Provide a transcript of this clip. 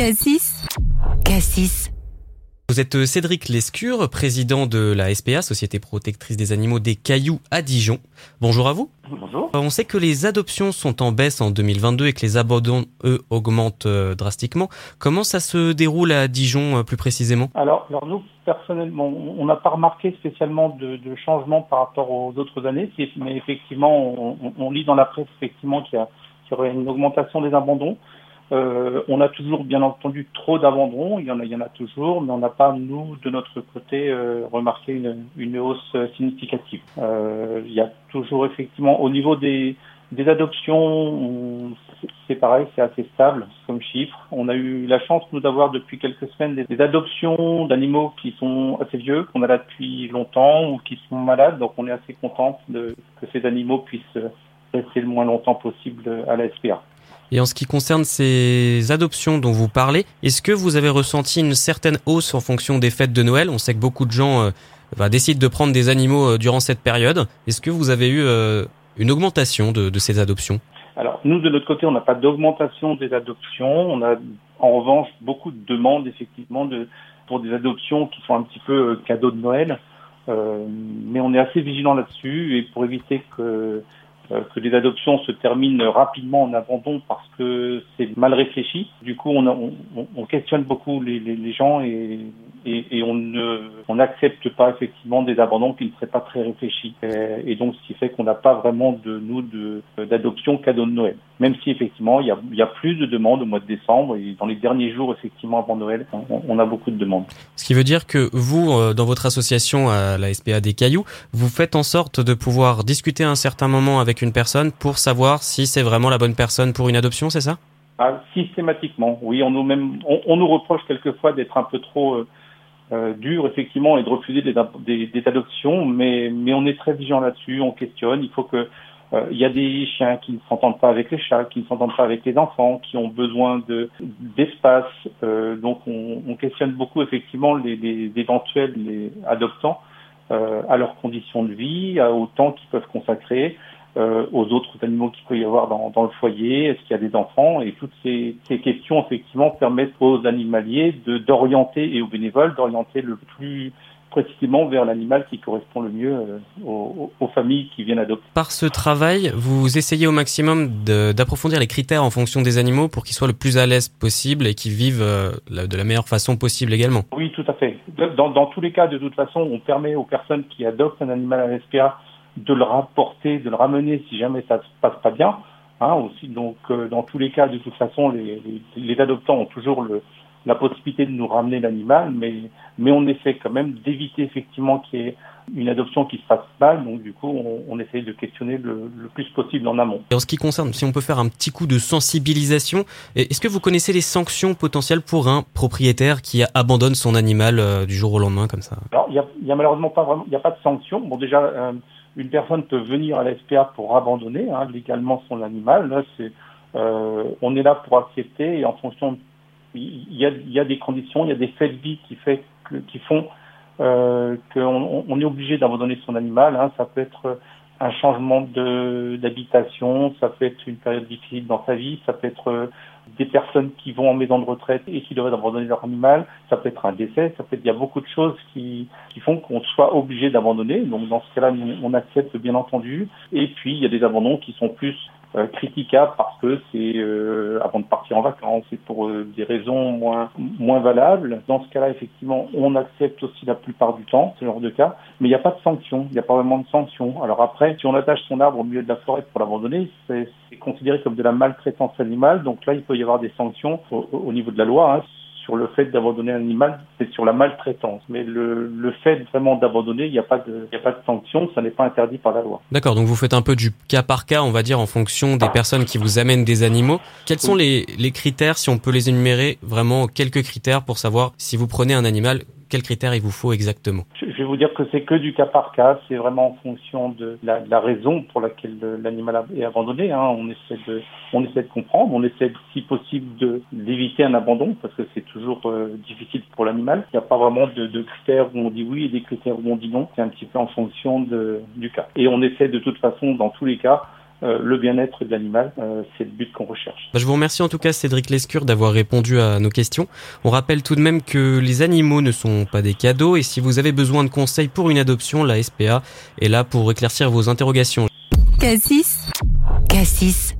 Cassis. Cassis. Vous êtes Cédric Lescure, président de la SPA, Société protectrice des animaux des Cailloux à Dijon. Bonjour à vous. Bonjour. On sait que les adoptions sont en baisse en 2022 et que les abandons, eux, augmentent euh, drastiquement. Comment ça se déroule à Dijon euh, plus précisément? Alors, alors, nous, personnellement, on n'a pas remarqué spécialement de, de changement par rapport aux autres années, mais effectivement, on, on lit dans la presse effectivement qu'il y, y aurait une augmentation des abandons. Euh, on a toujours, bien entendu, trop d'abandons. Il y en a, il y en a toujours, mais on n'a pas, nous, de notre côté, euh, remarqué une, une, hausse significative. Euh, il y a toujours, effectivement, au niveau des, des adoptions, c'est pareil, c'est assez stable comme chiffre. On a eu la chance, nous, d'avoir depuis quelques semaines des, des adoptions d'animaux qui sont assez vieux, qu'on a là depuis longtemps ou qui sont malades. Donc, on est assez content de, que ces animaux puissent rester le moins longtemps possible à la SPA. Et en ce qui concerne ces adoptions dont vous parlez, est-ce que vous avez ressenti une certaine hausse en fonction des fêtes de Noël? On sait que beaucoup de gens euh, bah, décident de prendre des animaux euh, durant cette période. Est-ce que vous avez eu euh, une augmentation de, ces adoptions? Alors, nous, de notre côté, on n'a pas d'augmentation des adoptions. On a, en revanche, beaucoup de demandes, effectivement, pour des adoptions qui sont un petit peu cadeaux de Noël. Mais on est assez vigilant là-dessus et pour éviter que que les adoptions se terminent rapidement en abandon parce que c'est mal réfléchi. Du coup, on, on, on questionne beaucoup les, les, les gens et, et, et, on ne on n'accepte pas effectivement des abandons qui ne seraient pas très réfléchis. Et, et donc, ce qui fait qu'on n'a pas vraiment de nous de d'adoption cadeau de Noël. Même si effectivement, il y a, il y a plus de demandes au mois de décembre et dans les derniers jours effectivement avant Noël, on, on a beaucoup de demandes. Ce qui veut dire que vous, euh, dans votre association à la SPA des Cailloux, vous faites en sorte de pouvoir discuter à un certain moment avec une personne pour savoir si c'est vraiment la bonne personne pour une adoption, c'est ça? Ah, Systématiquement, oui. On nous, même, on, on nous reproche quelquefois d'être un peu trop euh, euh, dur, effectivement, et de refuser des, des, des, adoptions, mais, mais on est très vigilant là-dessus, on questionne. Il faut que euh, il y a des chiens qui ne s'entendent pas avec les chats, qui ne s'entendent pas avec les enfants, qui ont besoin de d'espace. Euh, donc on, on, questionne beaucoup effectivement les, les éventuels les adoptants euh, à leurs conditions de vie, au temps qu'ils peuvent consacrer, euh, aux autres animaux qu'il peut y avoir dans, dans le foyer, est-ce qu'il y a des enfants et toutes ces, ces, questions effectivement permettent aux animaliers de d'orienter et aux bénévoles d'orienter le plus précisément vers l'animal qui correspond le mieux euh, aux, aux, familles qui viennent adopter. Par ce travail, vous essayez au maximum d'approfondir les critères en fonction des animaux pour qu'ils soient le plus à l'aise possible et qu'ils vivent euh, de la meilleure façon possible également. Oui, tout à fait. Dans, dans tous les cas, de toute façon, on permet aux personnes qui adoptent un animal à la SPA de le rapporter, de le ramener si jamais ça se passe pas bien. Hein, aussi, donc euh, dans tous les cas, de toute façon, les, les, les adoptants ont toujours le, la possibilité de nous ramener l'animal, mais, mais on essaie quand même d'éviter effectivement qu'il y ait une adoption qui se passe mal, donc du coup on, on essaie de questionner le, le, plus possible en amont. Et en ce qui concerne, si on peut faire un petit coup de sensibilisation, est-ce que vous connaissez les sanctions potentielles pour un propriétaire qui abandonne son animal euh, du jour au lendemain comme ça? Alors il y a, y a, malheureusement pas vraiment, il n'y a pas de sanctions. Bon déjà, euh, une personne peut venir à la SPA pour abandonner hein, légalement son animal. Là, c'est, euh, on est là pour accepter et en fonction, il y a, il y a des conditions, il y a des faits de vie qui, fait qui font euh, qu'on on est obligé d'abandonner son animal. Hein. Ça peut être un changement de, d'habitation, ça peut être une période difficile dans sa vie, ça peut être des personnes qui vont en maison de retraite et qui devraient abandonner leur animal, ça peut être un décès, ça peut être, il y a beaucoup de choses qui, qui font qu'on soit obligé d'abandonner. Donc dans ce cas-là, on accepte bien entendu. Et puis il y a des abandons qui sont plus euh, critiquable parce que c'est euh, avant de partir en vacances, c'est pour euh, des raisons moins moins valables. Dans ce cas-là, effectivement, on accepte aussi la plupart du temps ce genre de cas, mais il n'y a pas de sanction, il n'y a pas vraiment de sanction. Alors après, si on attache son arbre au milieu de la forêt pour l'abandonner, c'est considéré comme de la maltraitance animale, donc là, il peut y avoir des sanctions au, au niveau de la loi. Hein sur le fait d'abandonner un animal, c'est sur la maltraitance. Mais le, le fait vraiment d'abandonner, il n'y a pas de, il y a pas de sanction, ça n'est pas interdit par la loi. D'accord. Donc vous faites un peu du cas par cas, on va dire, en fonction des personnes qui vous amènent des animaux. Quels sont les, les critères, si on peut les énumérer, vraiment quelques critères pour savoir si vous prenez un animal, quels critères il vous faut exactement? Je vais vous dire que c'est que du cas par cas, c'est vraiment en fonction de la, raison pour laquelle l'animal est abandonné. Hein. On essaie de, on essaie de comprendre, on essaie si possible d'éviter un abandon parce que c'est toujours euh, difficile pour l'animal. Il n'y a pas vraiment de, critères où on dit oui et des critères où on dit non. C'est un petit peu en fonction du cas. Et on essaie de toute façon, dans tous les cas, le bien-être de l'animal. c'est le but qu'on recherche. Bah, je vous remercie en tout cas Cédric Lescure d'avoir répondu à nos questions. On rappelle tout de même que les animaux ne sont pas des cadeaux et si vous avez besoin de conseils pour une adoption, la SPA est là pour éclaircir vos interrogations. Cassis. Cassis